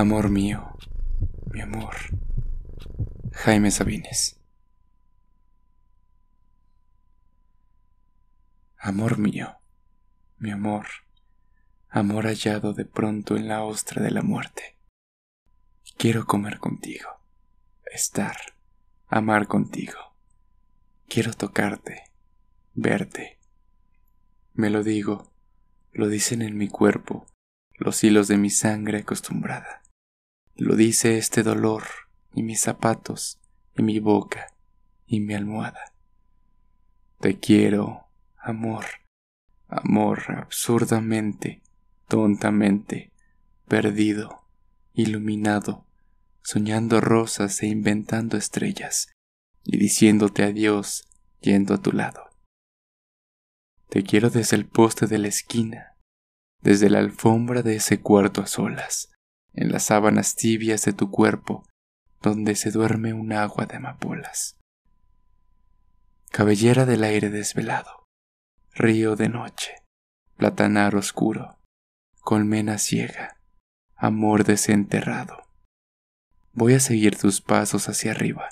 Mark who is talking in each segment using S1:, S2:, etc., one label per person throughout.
S1: Amor mío, mi amor. Jaime Sabines. Amor mío, mi amor, amor hallado de pronto en la ostra de la muerte. Quiero comer contigo, estar, amar contigo. Quiero tocarte, verte. Me lo digo, lo dicen en mi cuerpo los hilos de mi sangre acostumbrada. Lo dice este dolor y mis zapatos y mi boca y mi almohada. Te quiero, amor, amor absurdamente, tontamente, perdido, iluminado, soñando rosas e inventando estrellas, y diciéndote adiós yendo a tu lado. Te quiero desde el poste de la esquina, desde la alfombra de ese cuarto a solas, en las sábanas tibias de tu cuerpo, donde se duerme un agua de amapolas. Cabellera del aire desvelado, río de noche, platanar oscuro, colmena ciega, amor desenterrado. Voy a seguir tus pasos hacia arriba,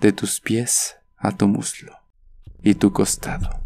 S1: de tus pies a tu muslo y tu costado.